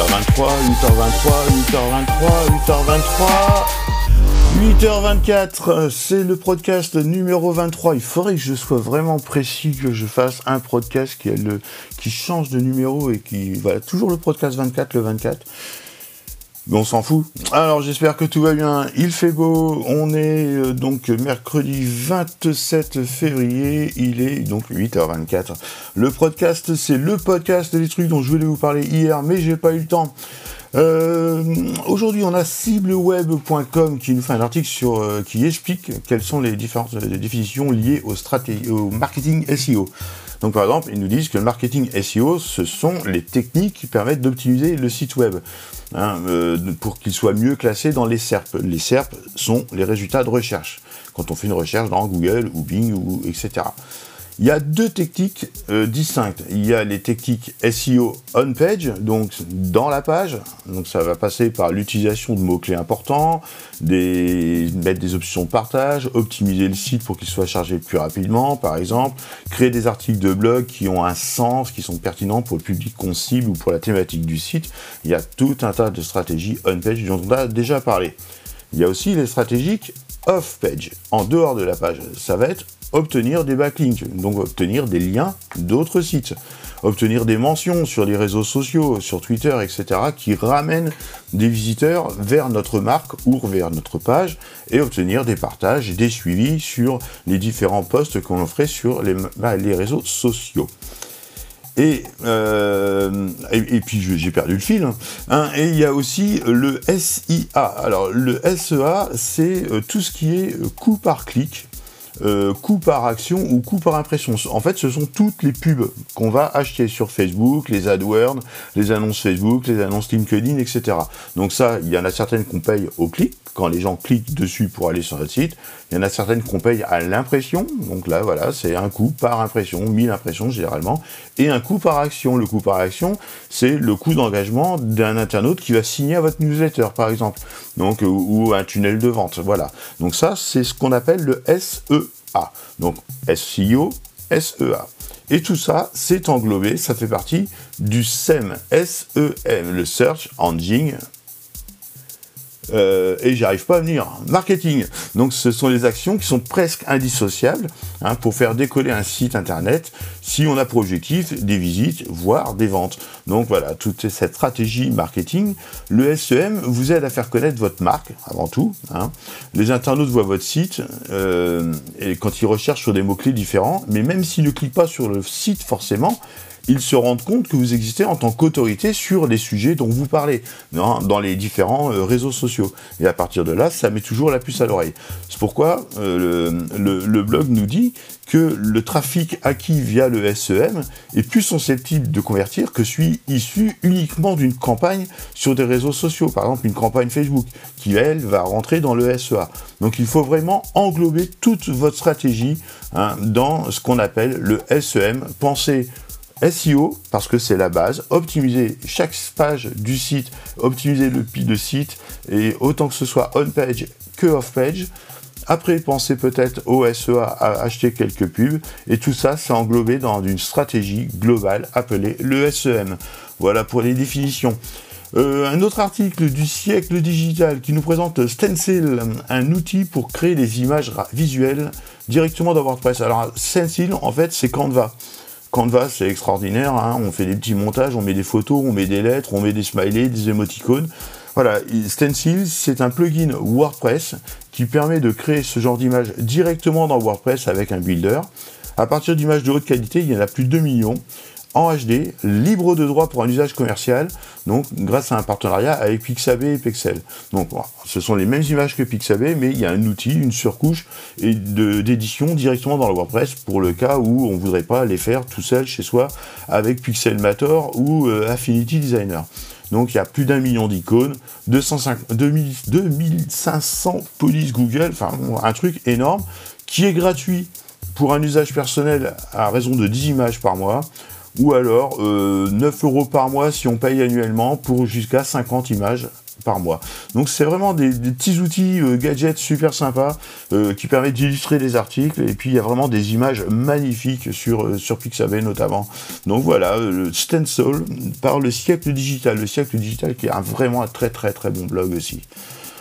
8h23, 8h23, 8h23, 8h24, c'est le podcast numéro 23. Il faudrait que je sois vraiment précis, que je fasse un podcast qui, le, qui change de numéro et qui, voilà, toujours le podcast 24, le 24. On s'en fout. Alors j'espère que tout va bien. Il fait beau. On est euh, donc mercredi 27 février. Il est donc 8h24. Le podcast, c'est le podcast des trucs dont je voulais vous parler hier, mais j'ai pas eu le temps. Euh, aujourd'hui, on a cibleweb.com qui nous fait un article sur, euh, qui explique quelles sont les différentes définitions liées au, au marketing SEO. Donc par exemple, ils nous disent que le marketing SEO, ce sont les techniques qui permettent d'optimiser le site web hein, euh, pour qu'il soit mieux classé dans les SERP. Les SERP sont les résultats de recherche, quand on fait une recherche dans Google ou Bing ou etc. Il y a deux techniques euh, distinctes. Il y a les techniques SEO on-page, donc dans la page. Donc ça va passer par l'utilisation de mots-clés importants, mettre des options de partage, optimiser le site pour qu'il soit chargé plus rapidement, par exemple, créer des articles de blog qui ont un sens, qui sont pertinents pour le public qu'on cible ou pour la thématique du site. Il y a tout un tas de stratégies on-page dont on a déjà parlé. Il y a aussi les stratégies off-page, en dehors de la page. Ça va être obtenir des backlinks, donc obtenir des liens d'autres sites, obtenir des mentions sur les réseaux sociaux, sur Twitter, etc., qui ramènent des visiteurs vers notre marque ou vers notre page, et obtenir des partages, des suivis sur les différents posts qu'on ferait sur les, bah, les réseaux sociaux. Et, euh, puis j'ai perdu le fil. Hein. Hein, et il y a aussi le SIA. Alors le SEA, c'est euh, tout ce qui est coût par clic euh, coût par action ou coût par impression. En fait, ce sont toutes les pubs qu'on va acheter sur Facebook, les AdWords, les annonces Facebook, les annonces LinkedIn, etc. Donc ça, il y en a certaines qu'on paye au clic, quand les gens cliquent dessus pour aller sur notre site. Il y en a certaines qu'on paye à l'impression. Donc là, voilà, c'est un coût par impression, 1000 impressions généralement, et un coût par action. Le coût par action, c'est le coût d'engagement d'un internaute qui va signer à votre newsletter, par exemple, ou un tunnel de vente. Voilà. Donc ça, c'est ce qu'on appelle le SEA. Donc SEO, SEA. Et tout ça, c'est englobé, ça fait partie du SEM, S-E-M, le Search Engine euh, et j'arrive pas à venir. Marketing. Donc ce sont les actions qui sont presque indissociables hein, pour faire décoller un site internet si on a pour objectif des visites, voire des ventes. Donc voilà, toute cette stratégie marketing, le SEM vous aide à faire connaître votre marque avant tout. Hein. Les internautes voient votre site euh, et quand ils recherchent sur des mots-clés différents, mais même s'ils ne cliquent pas sur le site forcément, ils se rendent compte que vous existez en tant qu'autorité sur les sujets dont vous parlez, dans les différents euh, réseaux sociaux. Et à partir de là, ça met toujours la puce à l'oreille. C'est pourquoi euh, le, blog nous dit que le trafic acquis via le SEM est plus susceptible de convertir que celui issu uniquement d'une campagne sur des réseaux sociaux, par exemple une campagne Facebook, qui elle va rentrer dans le SEA. Donc il faut vraiment englober toute votre stratégie hein, dans ce qu'on appelle le SEM. Pensez SEO, parce que c'est la base, optimiser chaque page du site, optimiser le, de site, et autant que ce soit on-page que off-page. Après, pensez peut-être au SEA à acheter quelques pubs, et tout ça, c'est englobé dans une stratégie globale appelée le SEM. Voilà pour les définitions. Euh, un autre article du siècle digital qui nous présente Stencil, un outil pour créer des images visuelles directement dans WordPress. Alors Stencil, en fait, c'est Canva. Canva, c'est extraordinaire. Hein. On fait des petits montages, on met des photos, on met des lettres, on met des smileys, des émoticônes. Voilà, Stencil, c'est un plugin WordPress qui permet de créer ce genre d'image directement dans WordPress avec un builder. À partir d'images de haute qualité, il y en a plus de 2 millions en HD, libre de droit pour un usage commercial, donc grâce à un partenariat avec Pixabay et Pexel. Donc ce sont les mêmes images que Pixabay, mais il y a un outil, une surcouche d'édition directement dans le WordPress pour le cas où on ne voudrait pas les faire tout seul chez soi avec Pixelmator ou euh, Affinity Designer. Donc il y a plus d'un million d'icônes, 2500 polices Google, enfin un truc énorme, qui est gratuit pour un usage personnel à raison de 10 images par mois ou alors 9 euh, euros par mois si on paye annuellement pour jusqu'à 50 images par mois. Donc c'est vraiment des, petits outils euh, gadgets super sympas euh, qui permettent d'illustrer des articles et puis il y a vraiment des images magnifiques sur, euh, sur Pixabay notamment. Donc voilà, le Stencil par le siècle digital, le siècle digital qui est un, vraiment un très très très bon blog aussi.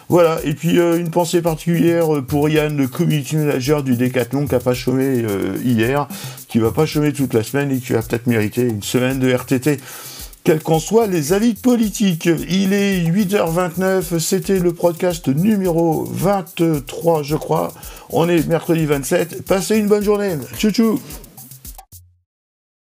Voilà, et puis une pensée particulière pour Yann, le community manager du Décathlon qui n'a pas chômé hier, qui va pas chômer toute la semaine et qui va peut-être mériter une semaine de RTT quels qu'en soient les avis politiques. Il est 8h29, c'était le podcast numéro 23, je crois. On est mercredi 27. Passez une bonne journée. Tchou tchou